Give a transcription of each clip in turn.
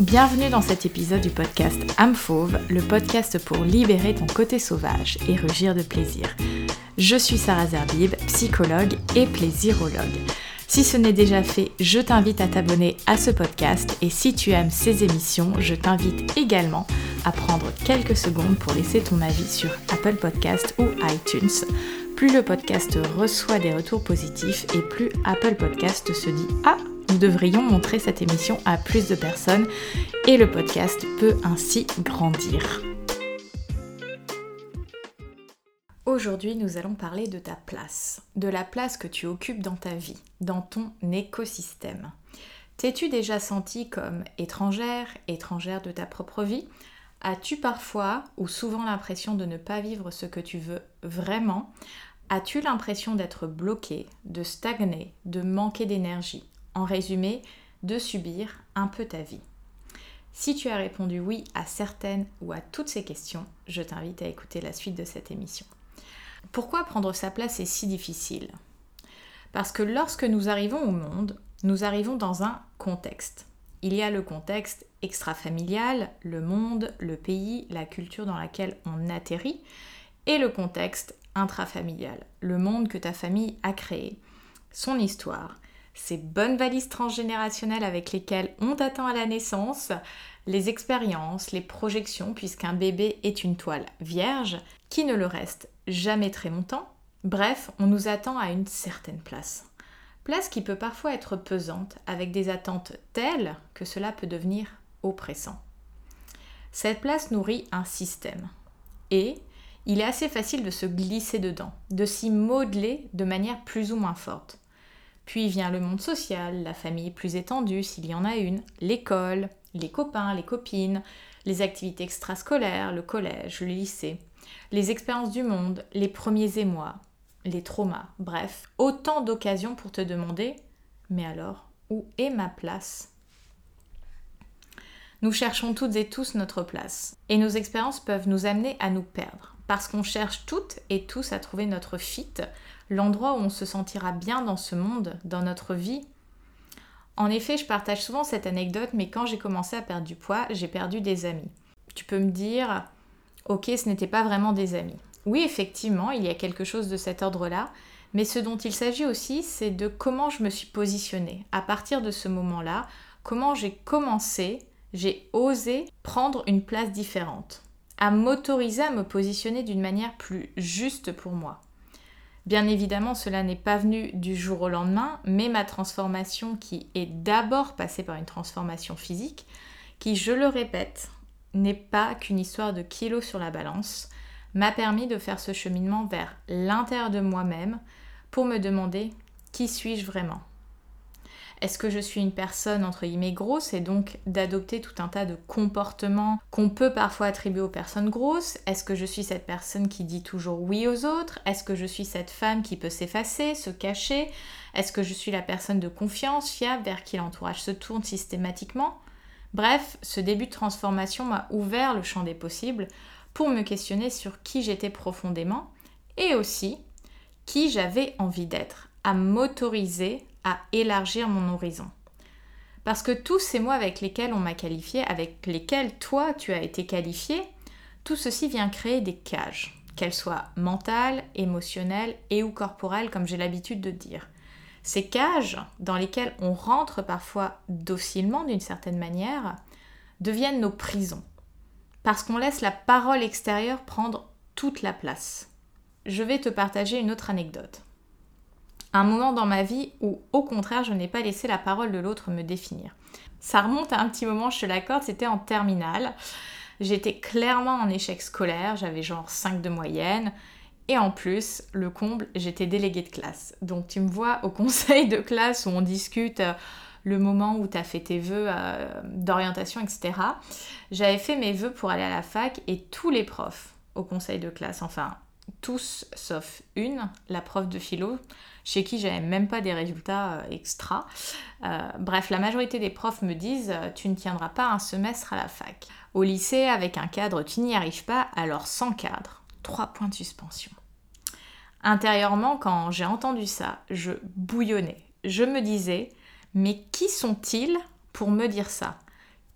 Bienvenue dans cet épisode du podcast Âme Fauve, le podcast pour libérer ton côté sauvage et rugir de plaisir. Je suis Sarah Zerbib, psychologue et plaisirologue. Si ce n'est déjà fait, je t'invite à t'abonner à ce podcast et si tu aimes ces émissions, je t'invite également à prendre quelques secondes pour laisser ton avis sur Apple Podcast ou iTunes. Plus le podcast reçoit des retours positifs et plus Apple Podcast se dit Ah, nous devrions montrer cette émission à plus de personnes et le podcast peut ainsi grandir. Aujourd'hui, nous allons parler de ta place, de la place que tu occupes dans ta vie, dans ton écosystème. T'es-tu déjà senti comme étrangère, étrangère de ta propre vie? As-tu parfois ou souvent l'impression de ne pas vivre ce que tu veux vraiment? As-tu l'impression d'être bloqué, de stagner, de manquer d'énergie? En résumé, de subir un peu ta vie. Si tu as répondu oui à certaines ou à toutes ces questions, je t'invite à écouter la suite de cette émission. Pourquoi prendre sa place est si difficile? Parce que lorsque nous arrivons au monde, nous arrivons dans un contexte. Il y a le contexte extra-familial, le monde, le pays, la culture dans laquelle on atterrit, et le contexte intrafamilial, le monde que ta famille a créé, son histoire, ces bonnes valises transgénérationnelles avec lesquelles on t'attend à la naissance, les expériences, les projections, puisqu'un bébé est une toile vierge qui ne le reste jamais très longtemps. Bref, on nous attend à une certaine place. Place qui peut parfois être pesante, avec des attentes telles que cela peut devenir oppressant. Cette place nourrit un système. Et il est assez facile de se glisser dedans, de s'y modeler de manière plus ou moins forte. Puis vient le monde social, la famille plus étendue s'il y en a une, l'école, les copains, les copines, les activités extrascolaires, le collège, le lycée, les expériences du monde, les premiers émois, les traumas, bref, autant d'occasions pour te demander mais alors, où est ma place? Nous cherchons toutes et tous notre place, et nos expériences peuvent nous amener à nous perdre, parce qu'on cherche toutes et tous à trouver notre fit, l'endroit où on se sentira bien dans ce monde, dans notre vie. En effet, je partage souvent cette anecdote, mais quand j'ai commencé à perdre du poids, j'ai perdu des amis. Tu peux me dire, ok, ce n'était pas vraiment des amis. Oui, effectivement, il y a quelque chose de cet ordre-là, mais ce dont il s'agit aussi, c'est de comment je me suis positionnée. À partir de ce moment-là, comment j'ai commencé, j'ai osé prendre une place différente, à m'autoriser à me positionner d'une manière plus juste pour moi. Bien évidemment, cela n'est pas venu du jour au lendemain, mais ma transformation qui est d'abord passée par une transformation physique, qui, je le répète, n'est pas qu'une histoire de kilos sur la balance, m'a permis de faire ce cheminement vers l'intérieur de moi-même pour me demander qui suis-je vraiment est-ce que je suis une personne entre guillemets grosse et donc d'adopter tout un tas de comportements qu'on peut parfois attribuer aux personnes grosses? Est-ce que je suis cette personne qui dit toujours oui aux autres? Est-ce que je suis cette femme qui peut s'effacer, se cacher? Est-ce que je suis la personne de confiance, fiable, vers qui l'entourage se tourne systématiquement? Bref, ce début de transformation m'a ouvert le champ des possibles pour me questionner sur qui j'étais profondément et aussi qui j'avais envie d'être, à m'autoriser à élargir mon horizon. Parce que tous ces mots avec lesquels on m'a qualifié, avec lesquels toi tu as été qualifié, tout ceci vient créer des cages, qu'elles soient mentales, émotionnelles et ou corporelles comme j'ai l'habitude de dire. Ces cages, dans lesquelles on rentre parfois docilement d'une certaine manière, deviennent nos prisons, parce qu'on laisse la parole extérieure prendre toute la place. Je vais te partager une autre anecdote un moment dans ma vie où, au contraire, je n'ai pas laissé la parole de l'autre me définir. Ça remonte à un petit moment, je te l'accorde, c'était en terminale. J'étais clairement en échec scolaire, j'avais genre 5 de moyenne. Et en plus, le comble, j'étais déléguée de classe. Donc tu me vois au conseil de classe où on discute euh, le moment où tu as fait tes vœux euh, d'orientation, etc. J'avais fait mes vœux pour aller à la fac et tous les profs au conseil de classe, enfin tous sauf une, la prof de philo, chez qui j'avais même pas des résultats euh, extra. Euh, bref, la majorité des profs me disent euh, tu ne tiendras pas un semestre à la fac. Au lycée, avec un cadre, tu n'y arrives pas, alors sans cadre, trois points de suspension. Intérieurement, quand j'ai entendu ça, je bouillonnais. Je me disais mais qui sont-ils pour me dire ça?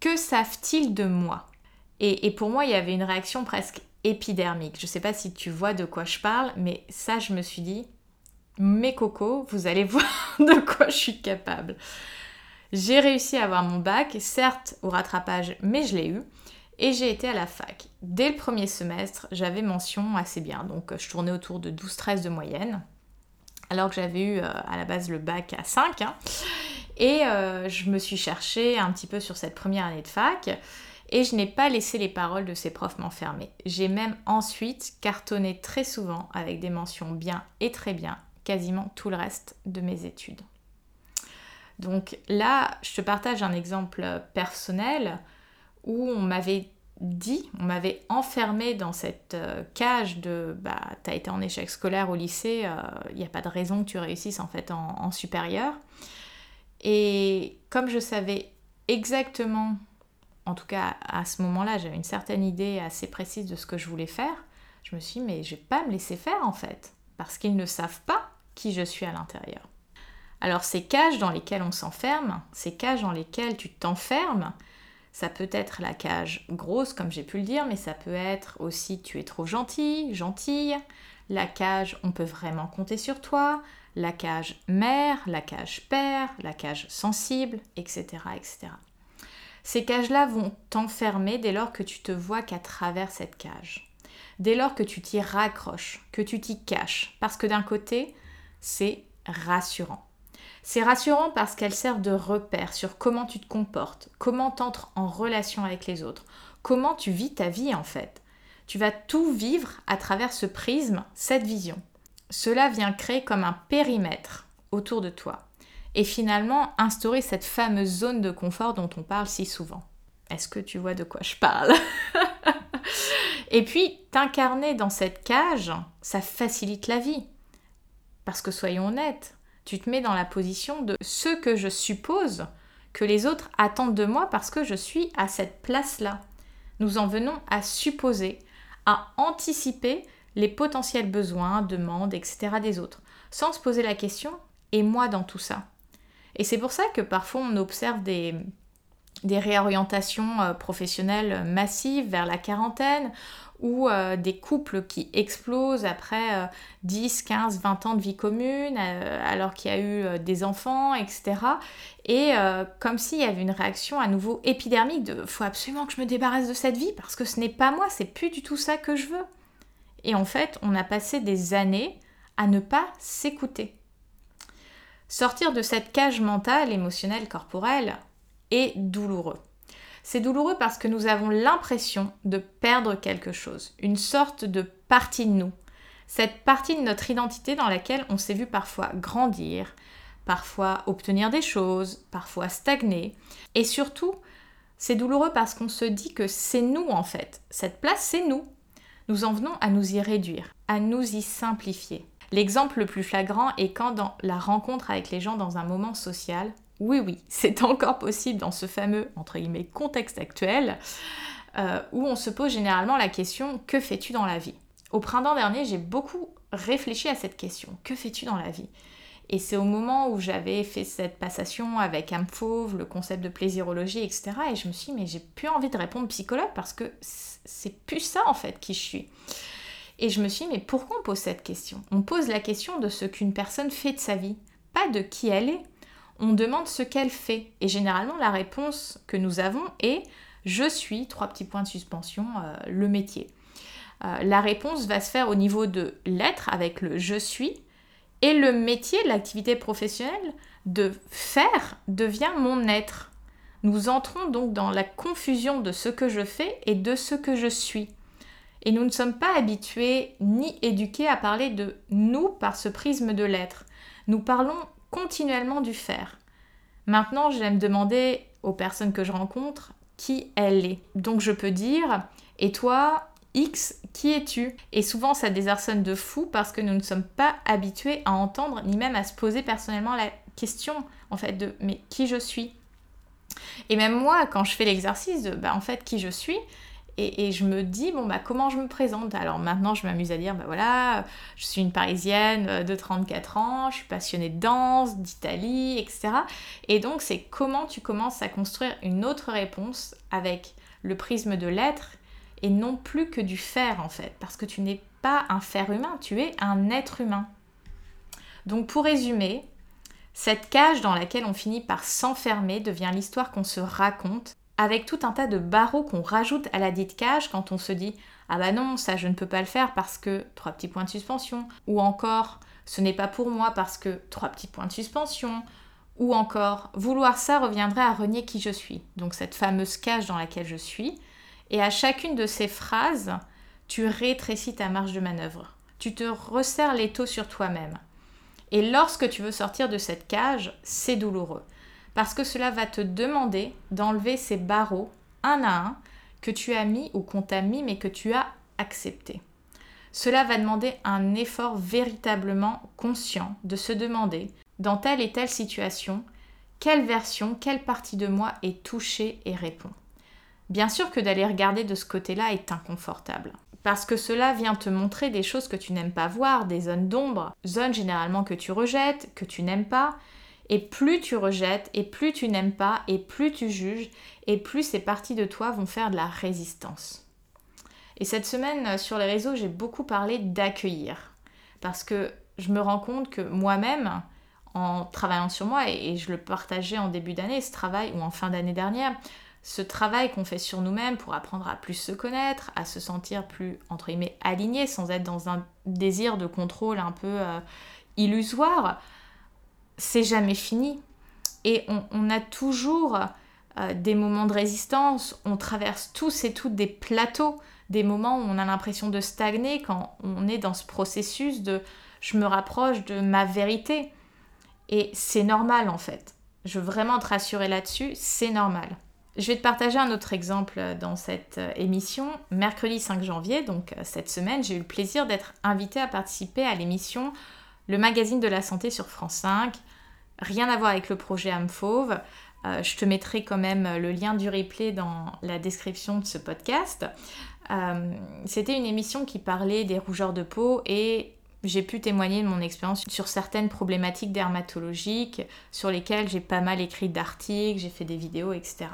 Que savent-ils de moi? Et, pour moi, il y avait une réaction presque épidermique. Je ne sais pas si tu vois de quoi je parle, mais ça, je me suis dit, mes cocos, vous allez voir de quoi je suis capable. J'ai réussi à avoir mon bac, certes au rattrapage, mais je l'ai eu. Et j'ai été à la fac. Dès le premier semestre, j'avais mention assez bien. Donc je tournais autour de 12-13 de moyenne. Alors que j'avais eu euh, à la base le bac à 5. Hein. Et euh, je me suis cherchée un petit peu sur cette première année de fac. Et je n'ai pas laissé les paroles de ces profs m'enfermer. J'ai même ensuite cartonné très souvent avec des mentions bien et très bien, quasiment tout le reste de mes études. Donc là, je te partage un exemple personnel où on m'avait dit, on m'avait enfermé dans cette euh, cage de bah, t'as été en échec scolaire au lycée, il euh, n'y a pas de raison que tu réussisses en fait en, en supérieur. Et comme je savais exactement, en tout cas à ce moment-là, j'avais une certaine idée assez précise de ce que je voulais faire, je me suis dit mais je vais pas me laisser faire en fait, parce qu'ils ne savent pas qui je suis à l'intérieur. Alors ces cages dans lesquelles on s'enferme, ces cages dans lesquelles tu t'enfermes, ça peut être la cage grosse, comme j'ai pu le dire, mais ça peut être aussi tu es trop gentil, gentille, la cage on peut vraiment compter sur toi, la cage mère, la cage père, la cage sensible, etc. etc. Ces cages-là vont t'enfermer dès lors que tu te vois qu'à travers cette cage. Dès lors que tu t'y raccroches, que tu t'y caches. Parce que d'un côté, c'est rassurant. C'est rassurant parce qu'elles servent de repère sur comment tu te comportes, comment tu entres en relation avec les autres, comment tu vis ta vie en fait. Tu vas tout vivre à travers ce prisme, cette vision. Cela vient créer comme un périmètre autour de toi et finalement instaurer cette fameuse zone de confort dont on parle si souvent. Est-ce que tu vois de quoi je parle Et puis, t'incarner dans cette cage, ça facilite la vie. Parce que soyons honnêtes, tu te mets dans la position de ce que je suppose que les autres attendent de moi parce que je suis à cette place-là. Nous en venons à supposer, à anticiper les potentiels besoins, demandes, etc. des autres, sans se poser la question et moi dans tout ça? Et c'est pour ça que parfois on observe des, réorientations euh, professionnelles massives vers la quarantaine ou euh, des couples qui explosent après 10, 15, 20 ans de vie commune, euh, alors qu'il y a eu des enfants, etc. Et comme s'il y avait une réaction à nouveau épidermique de faut absolument que je me débarrasse de cette vie parce que ce n'est pas moi, c'est plus du tout ça que je veux. Et en fait, on a passé des années à ne pas s'écouter. Sortir de cette cage mentale, émotionnelle, corporelle est douloureux. C'est douloureux parce que nous avons l'impression de perdre quelque chose, une sorte de partie de nous. Cette partie de notre identité dans laquelle on s'est vu parfois grandir, parfois obtenir des choses, parfois stagner. Et surtout, c'est douloureux parce qu'on se dit que c'est nous en fait. Cette place, c'est nous. Nous en venons à nous y réduire, à nous y simplifier. L'exemple le plus flagrant est quand dans la rencontre avec les gens dans un moment social, oui, oui, c'est encore possible dans ce fameux, entre guillemets, contexte actuel, euh, où on se pose généralement la question que fais-tu dans la vie? Au printemps dernier, j'ai beaucoup réfléchi à cette question que fais-tu dans la vie? Et c'est au moment où j'avais fait cette passation avec Amphauve, le concept de plaisirologie, etc. Et je me suis dit, mais j'ai plus envie de répondre psychologue parce que c'est plus ça en fait qui je suis. Et je me suis dit, mais pourquoi on pose cette question? On pose la question de ce qu'une personne fait de sa vie, pas de qui elle est on demande ce qu'elle fait. Et généralement, la réponse que nous avons est je suis, trois petits points de suspension, euh, le métier. Euh, la réponse va se faire au niveau de l'être avec le je suis et le métier, l'activité professionnelle de faire devient mon être. Nous entrons donc dans la confusion de ce que je fais et de ce que je suis. Et nous ne sommes pas habitués ni éduqués à parler de nous par ce prisme de l'être. Nous parlons continuellement du faire. Maintenant, j'aime demander aux personnes que je rencontre qui elle est. Donc je peux dire, et toi, X, qui es-tu? Et souvent ça désarçonne de fou parce que nous ne sommes pas habitués à entendre ni même à se poser personnellement la question en fait de mais qui je suis? Et même moi, quand je fais l'exercice de bah, en fait qui je suis, Et, je me dis, bon, bah, comment je me présente Alors maintenant, je m'amuse à dire, bah voilà, je suis une Parisienne euh, de 34 ans, je suis passionnée de danse, d'Italie, etc. Et donc, c'est comment tu commences à construire une autre réponse avec le prisme de l'être et non plus que du faire, en fait. Parce que tu n'es pas un faire humain, tu es un être humain. Donc, pour résumer, cette cage dans laquelle on finit par s'enfermer devient l'histoire qu'on se raconte avec tout un tas de barreaux qu'on rajoute à la dite cage quand on se dit ah bah non, ça je ne peux pas le faire parce que trois petits points de suspension, ou encore ce n'est pas pour moi parce que trois petits points de suspension, ou encore vouloir ça reviendrait à renier qui je suis, donc cette fameuse cage dans laquelle je suis, et à chacune de ces phrases, tu rétrécis ta marge de manœuvre, tu te resserres l'étau sur toi-même. Et lorsque tu veux sortir de cette cage, c'est douloureux parce que cela va te demander d'enlever ces barreaux un à un que tu as mis ou qu'on t'a mis mais que tu as accepté. Cela va demander un effort véritablement conscient de se demander, dans telle et telle situation, quelle version, quelle partie de moi est touchée et répond. Bien sûr que d'aller regarder de ce côté-là est inconfortable, parce que cela vient te montrer des choses que tu n'aimes pas voir, des zones d'ombre, zones généralement que tu rejettes, que tu n'aimes pas, et plus tu rejettes, et plus tu n'aimes pas, et plus tu juges, et plus ces parties de toi vont faire de la résistance. Et cette semaine, euh, sur les réseaux, j'ai beaucoup parlé d'accueillir. Parce que je me rends compte que moi-même, en travaillant sur moi, et je le partageais en début d'année, ce travail, ou en fin d'année dernière, ce travail qu'on fait sur nous-mêmes pour apprendre à plus se connaître, à se sentir plus, entre guillemets, aligné, sans être dans un désir de contrôle un peu euh, illusoire, c'est jamais fini. Et on, a toujours euh, des moments de résistance, on traverse tous et toutes des plateaux, des moments où on a l'impression de stagner quand on est dans ce processus de je me rapproche de ma vérité. Et c'est normal en fait. Je veux vraiment te rassurer là-dessus, c'est normal. Je vais te partager un autre exemple dans cette euh, émission. Mercredi 5 janvier, donc euh, cette semaine, j'ai eu le plaisir d'être invitée à participer à l'émission Le magazine de la santé sur France 5 Rien à voir avec le projet âme fauve. Euh, je te mettrai quand même le lien du replay dans la description de ce podcast. Euh, c'était une émission qui parlait des rougeurs de peau et j'ai pu témoigner de mon expérience sur certaines problématiques dermatologiques sur lesquelles j'ai pas mal écrit d'articles, j'ai fait des vidéos, etc.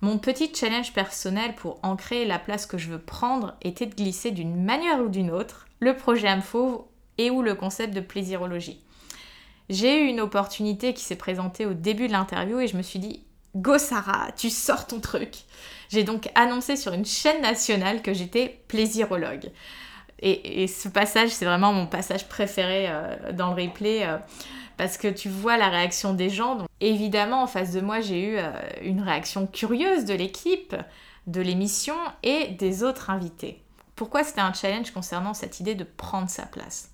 Mon petit challenge personnel pour ancrer la place que je veux prendre était de glisser d'une manière ou d'une autre le projet âme fauve et ou le concept de plaisirologie j'ai eu une opportunité qui s'est présentée au début de l'interview et je me suis dit Go Sarah, tu sors ton truc. J'ai donc annoncé sur une chaîne nationale que j'étais plaisirologue. Et, ce passage, c'est vraiment mon passage préféré euh, dans le replay euh, parce que tu vois la réaction des gens. Donc, évidemment, en face de moi, j'ai eu euh, une réaction curieuse de l'équipe, de l'émission et des autres invités. Pourquoi c'était un challenge concernant cette idée de prendre sa place?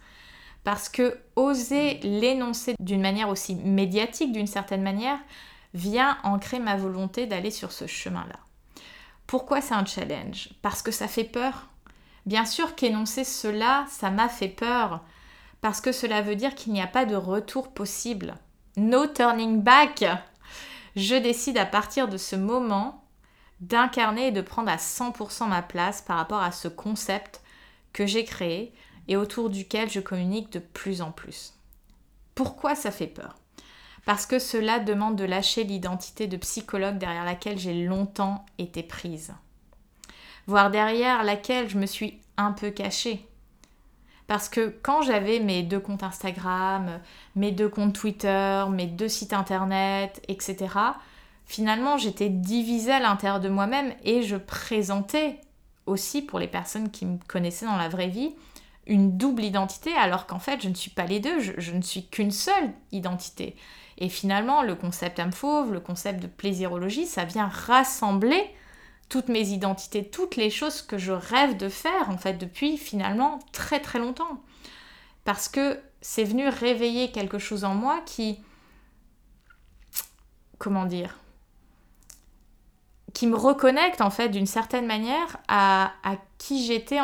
Parce que oser l'énoncer d'une manière aussi médiatique, d'une certaine manière, vient ancrer ma volonté d'aller sur ce chemin-là. Pourquoi c'est un challenge? Parce que ça fait peur. Bien sûr qu'énoncer cela, ça m'a fait peur, parce que cela veut dire qu'il n'y a pas de retour possible. No turning back Je décide à partir de ce moment d'incarner et de prendre à 100% ma place par rapport à ce concept que j'ai créé, et autour duquel je communique de plus en plus. Pourquoi ça fait peur? Parce que cela demande de lâcher l'identité de psychologue derrière laquelle j'ai longtemps été prise, voire derrière laquelle je me suis un peu cachée. Parce que quand j'avais mes deux comptes Instagram, mes deux comptes Twitter, mes deux sites internet, etc., finalement j'étais divisée à l'intérieur de moi-même et je présentais aussi pour les personnes qui me connaissaient dans la vraie vie une double identité alors qu'en fait je ne suis pas les deux, je, ne suis qu'une seule identité. Et finalement, le concept âme fauve, le concept de plaisirologie, ça vient rassembler toutes mes identités, toutes les choses que je rêve de faire en fait depuis finalement très très longtemps. Parce que c'est venu réveiller quelque chose en moi qui, comment dire, qui me reconnecte en fait d'une certaine manière à, à qui j'étais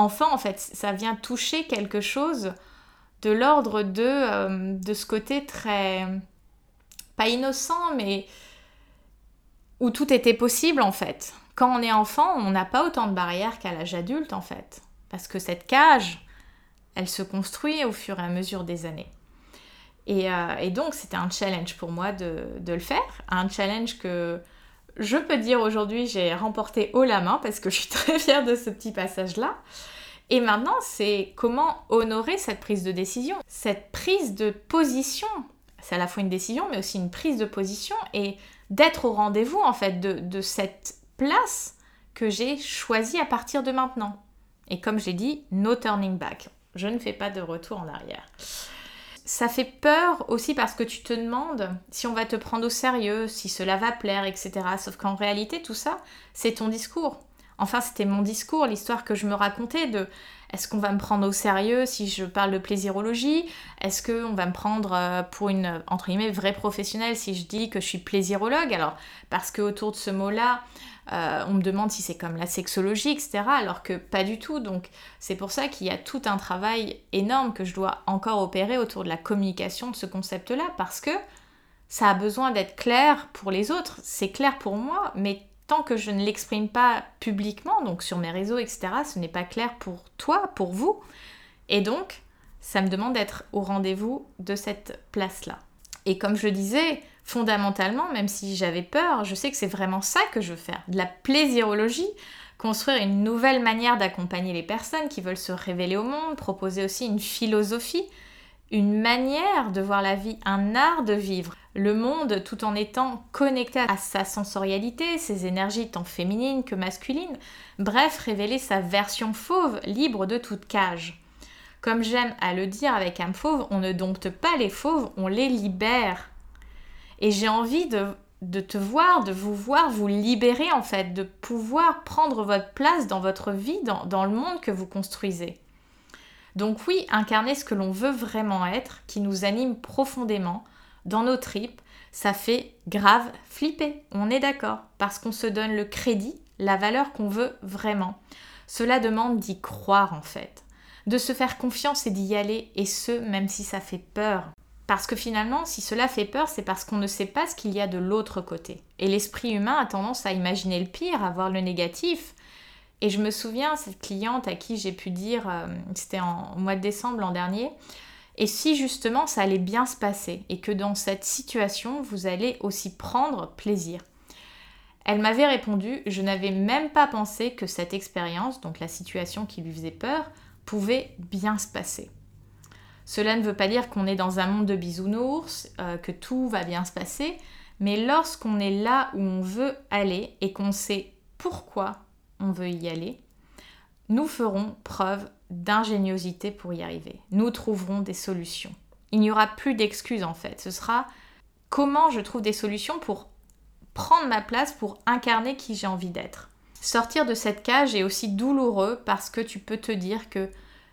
enfin, en fait, ça vient toucher quelque chose de l'ordre de, euh, de ce côté très... pas innocent, mais où tout était possible, en fait. Quand on est enfant, on n'a pas autant de barrières qu'à l'âge adulte en fait. Parce que cette cage, elle se construit au fur et à mesure des années. Et, euh, donc c'était un challenge pour moi de, le faire. Un challenge que je peux dire aujourd'hui j'ai remporté haut la main parce que je suis très fière de ce petit passage-là. Et maintenant, c'est comment honorer cette prise de décision, cette prise de position. C'est à la fois une décision, mais aussi une prise de position et d'être au rendez-vous en fait de, cette place que j'ai choisie à partir de maintenant. Et comme j'ai dit, no turning back. Je ne fais pas de retour en arrière. Ça fait peur aussi parce que tu te demandes si on va te prendre au sérieux, si cela va plaire, etc. Sauf qu'en réalité, tout ça, c'est ton discours. Enfin, c'était mon discours, l'histoire que je me racontais de est-ce qu'on va me prendre au sérieux si je parle de plaisirologie? Est-ce qu'on va me prendre euh, pour une, entre guillemets, vraie professionnelle si je dis que je suis plaisirologue? Alors, parce qu'autour de ce mot-là, euh, on me demande si c'est comme la sexologie, etc. Alors que pas du tout. Donc, c'est pour ça qu'il y a tout un travail énorme que je dois encore opérer autour de la communication de ce concept-là, parce que ça a besoin d'être clair pour les autres. C'est clair pour moi, mais tant que je ne l'exprime pas publiquement, donc sur mes réseaux, etc., ce n'est pas clair pour toi, pour vous. Et donc, ça me demande d'être au rendez-vous de cette place-là. Et comme je le disais, fondamentalement, même si j'avais peur, je sais que c'est vraiment ça que je veux faire, de la plaisirologie, construire une nouvelle manière d'accompagner les personnes qui veulent se révéler au monde, proposer aussi une philosophie, une manière de voir la vie, un art de vivre le monde tout en étant connecté à sa sensorialité, ses énergies tant féminines que masculines, bref, révéler sa version fauve, libre de toute cage. Comme j'aime à le dire avec un fauve, on ne dompte pas les fauves, on les libère. Et j'ai envie de, te voir, de vous voir vous libérer en fait, de pouvoir prendre votre place dans votre vie, dans, dans le monde que vous construisez. Donc oui, incarner ce que l'on veut vraiment être, qui nous anime profondément, dans nos tripes, ça fait grave flipper. On est d'accord, parce qu'on se donne le crédit, la valeur qu'on veut vraiment. Cela demande d'y croire en fait, de se faire confiance et d'y aller, et ce, même si ça fait peur. Parce que finalement, si cela fait peur, c'est parce qu'on ne sait pas ce qu'il y a de l'autre côté. Et l'esprit humain a tendance à imaginer le pire, à voir le négatif. Et je me souviens, cette cliente à qui j'ai pu dire, euh, c'était en mois de décembre l'an dernier, et si justement ça allait bien se passer et que dans cette situation, vous allez aussi prendre plaisir? Elle m'avait répondu, je n'avais même pas pensé que cette expérience, donc la situation qui lui faisait peur, pouvait bien se passer. Cela ne veut pas dire qu'on est dans un monde de bisounours, euh, que tout va bien se passer, mais lorsqu'on est là où on veut aller et qu'on sait pourquoi on veut y aller, nous ferons preuve d'ingéniosité pour y arriver. Nous trouverons des solutions. Il n'y aura plus d'excuses en fait. Ce sera comment je trouve des solutions pour prendre ma place, pour incarner qui j'ai envie d'être. Sortir de cette cage est aussi douloureux parce que tu peux te dire que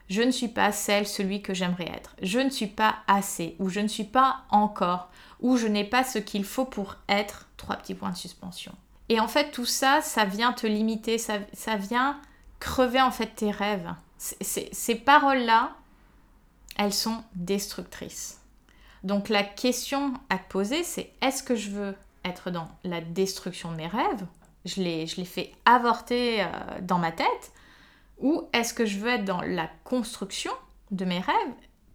je ne suis pas celle, celui que j'aimerais être. Je ne suis pas assez, ou je ne suis pas encore, ou je n'ai pas ce qu'il faut pour être. Trois petits points de suspension. Et en fait, tout ça, ça vient te limiter, ça, vient crever en fait tes rêves ces paroles-là, elles sont destructrices. Donc la question à te poser, c'est est-ce que je veux être dans la destruction de mes rêves Je les, je fais avorter euh, dans ma tête Ou est-ce que je veux être dans la construction de mes rêves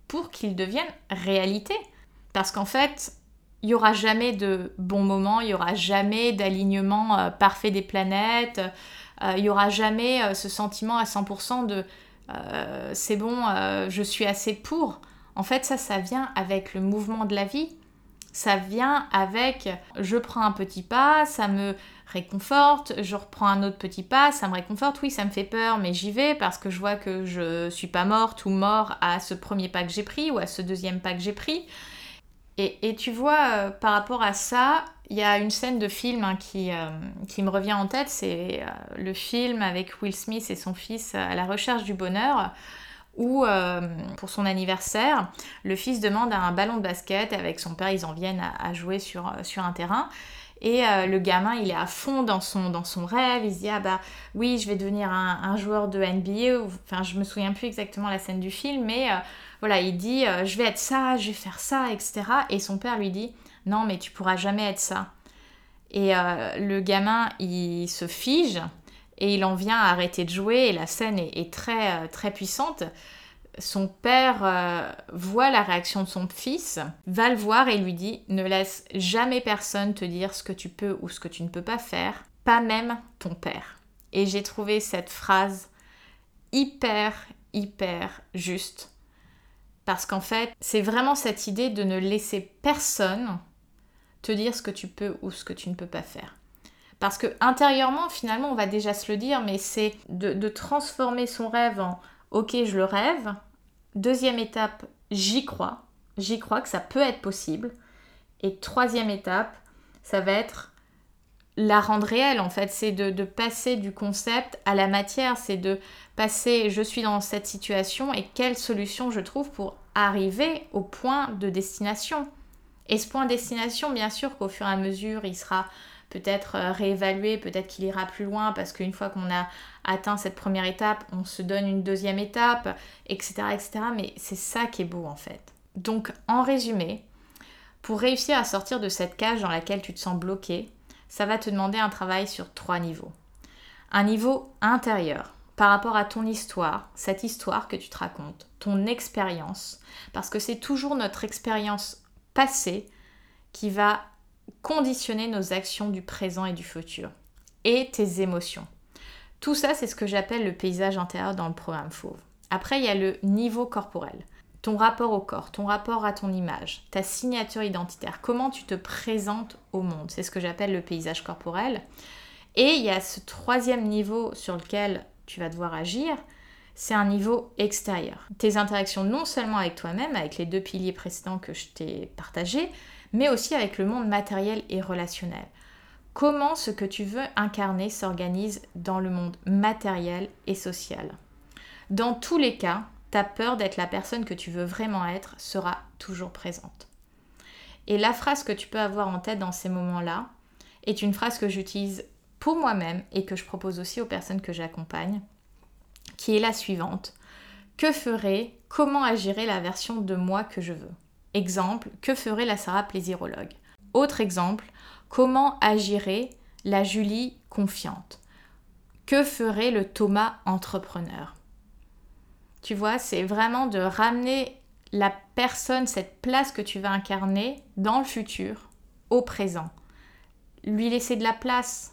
pour qu'ils deviennent réalité? Parce qu'en fait, il n'y aura jamais de bon moment, il n'y aura jamais d'alignement euh, parfait des planètes, euh, il n'y aura jamais ce sentiment à 100% de c'est bon, je suis assez pour. En fait, ça, ça vient avec le mouvement de la vie. Ça vient avec je prends un petit pas, ça me réconforte, je reprends un autre petit pas, ça me réconforte, oui, ça me fait peur, mais j'y vais parce que je vois que je suis pas morte ou mort à ce premier pas que j'ai pris ou à ce deuxième pas que j'ai pris. Et, tu vois, euh, par rapport à ça, il y a une scène de film hein, qui, euh, qui, me revient en tête, c'est euh, le film avec Will Smith et son fils à la recherche du bonheur, où pour son anniversaire, le fils demande un ballon de basket, avec son père ils en viennent à, jouer sur, sur un terrain. Et le gamin, il est à fond dans son, dans son rêve. Il se dit Ah bah oui, je vais devenir un, un joueur de NBA. Enfin, je me souviens plus exactement la scène du film, mais voilà, il dit euh, je vais être ça, je vais faire ça, etc. Et son père lui dit non, mais tu pourras jamais être ça. Et euh, le gamin, il se fige et il en vient à arrêter de jouer et la scène est, très, euh, très puissante. Son père euh, voit la réaction de son fils, va le voir et lui dit ne laisse jamais personne te dire ce que tu peux ou ce que tu ne peux pas faire, pas même ton père. Et j'ai trouvé cette phrase hyper, hyper juste. Parce qu'en fait, c'est vraiment cette idée de ne laisser personne te dire ce que tu peux ou ce que tu ne peux pas faire. Parce que intérieurement, finalement, on va déjà se le dire, mais c'est de, transformer son rêve en ok, je le rêve. Deuxième étape, j'y crois. J'y crois que ça peut être possible. Et troisième étape, ça va être la rendre réelle en fait. C'est de, passer du concept à la matière. C'est de passer je suis dans cette situation et quelle solution je trouve pour arriver au point de destination. Et ce point de destination, bien sûr qu'au fur et à mesure, il sera peut-être euh, réévalué, peut-être qu'il ira plus loin parce qu'une fois qu'on a atteint cette première étape, on se donne une deuxième étape, etc. Mais c'est ça qui est beau en fait. Donc en résumé, pour réussir à sortir de cette cage dans laquelle tu te sens bloqué, ça va te demander un travail sur trois niveaux. Un niveau intérieur, par rapport à ton histoire, cette histoire que tu te racontes, ton expérience, parce que c'est toujours notre expérience passé qui va conditionner nos actions du présent et du futur et tes émotions. Tout ça, c'est ce que j'appelle le paysage intérieur dans le programme Fauve. Après, il y a le niveau corporel, ton rapport au corps, ton rapport à ton image, ta signature identitaire, comment tu te présentes au monde. C'est ce que j'appelle le paysage corporel. Et il y a ce troisième niveau sur lequel tu vas devoir agir, c'est un niveau extérieur. Tes interactions non seulement avec toi-même, avec les deux piliers précédents que je t'ai partagés, mais aussi avec le monde matériel et relationnel. Comment ce que tu veux incarner s'organise dans le monde matériel et social? Dans tous les cas, ta peur d'être la personne que tu veux vraiment être sera toujours présente. Et la phrase que tu peux avoir en tête dans ces moments-là est une phrase que j'utilise pour moi-même et que je propose aussi aux personnes que j'accompagne qui est la suivante. Que ferait, comment agirait la version de moi que je veux? Exemple, que ferait la Sarah plaisirologue? Autre exemple, comment agirait la Julie confiante? Que ferait le Thomas entrepreneur? Tu vois, c'est vraiment de ramener la personne, cette place que tu vas incarner dans le futur, au présent. Lui laisser de la place,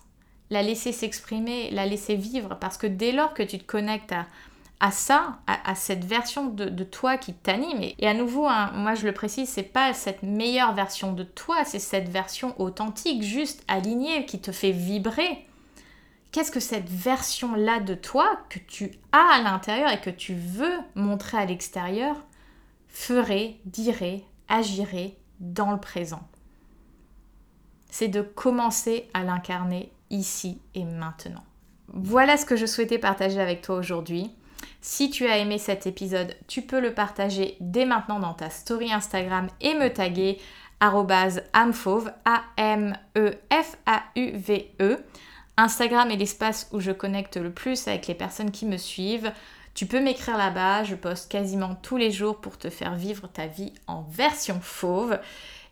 la laisser s'exprimer, la laisser vivre, parce que dès lors que tu te connectes à, ça, à, cette version de, toi qui t'anime, et, à nouveau, hein, moi je le précise, c'est pas cette meilleure version de toi, c'est cette version authentique, juste alignée, qui te fait vibrer. Qu'est-ce que cette version-là de toi, que tu as à l'intérieur et que tu veux montrer à l'extérieur, ferait, dirait, agirait dans le présent? C'est de commencer à l'incarner ici et maintenant. Voilà ce que je souhaitais partager avec toi aujourd'hui. Si tu as aimé cet épisode, tu peux le partager dès maintenant dans ta story Instagram et me taguer amfauve, A-M-E-F-A-U-V-E. Instagram est l'espace où je connecte le plus avec les personnes qui me suivent. Tu peux m'écrire là-bas, je poste quasiment tous les jours pour te faire vivre ta vie en version fauve.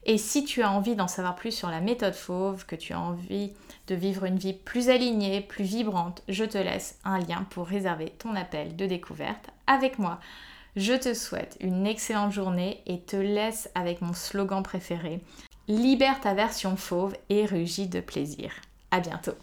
Et si tu as envie d'en savoir plus sur la méthode fauve, que tu as envie de vivre une vie plus alignée, plus vibrante, je te laisse un lien pour réserver ton appel de découverte avec moi. Je te souhaite une excellente journée et te laisse avec mon slogan préféré Libère ta version fauve et rugis de plaisir. À bientôt.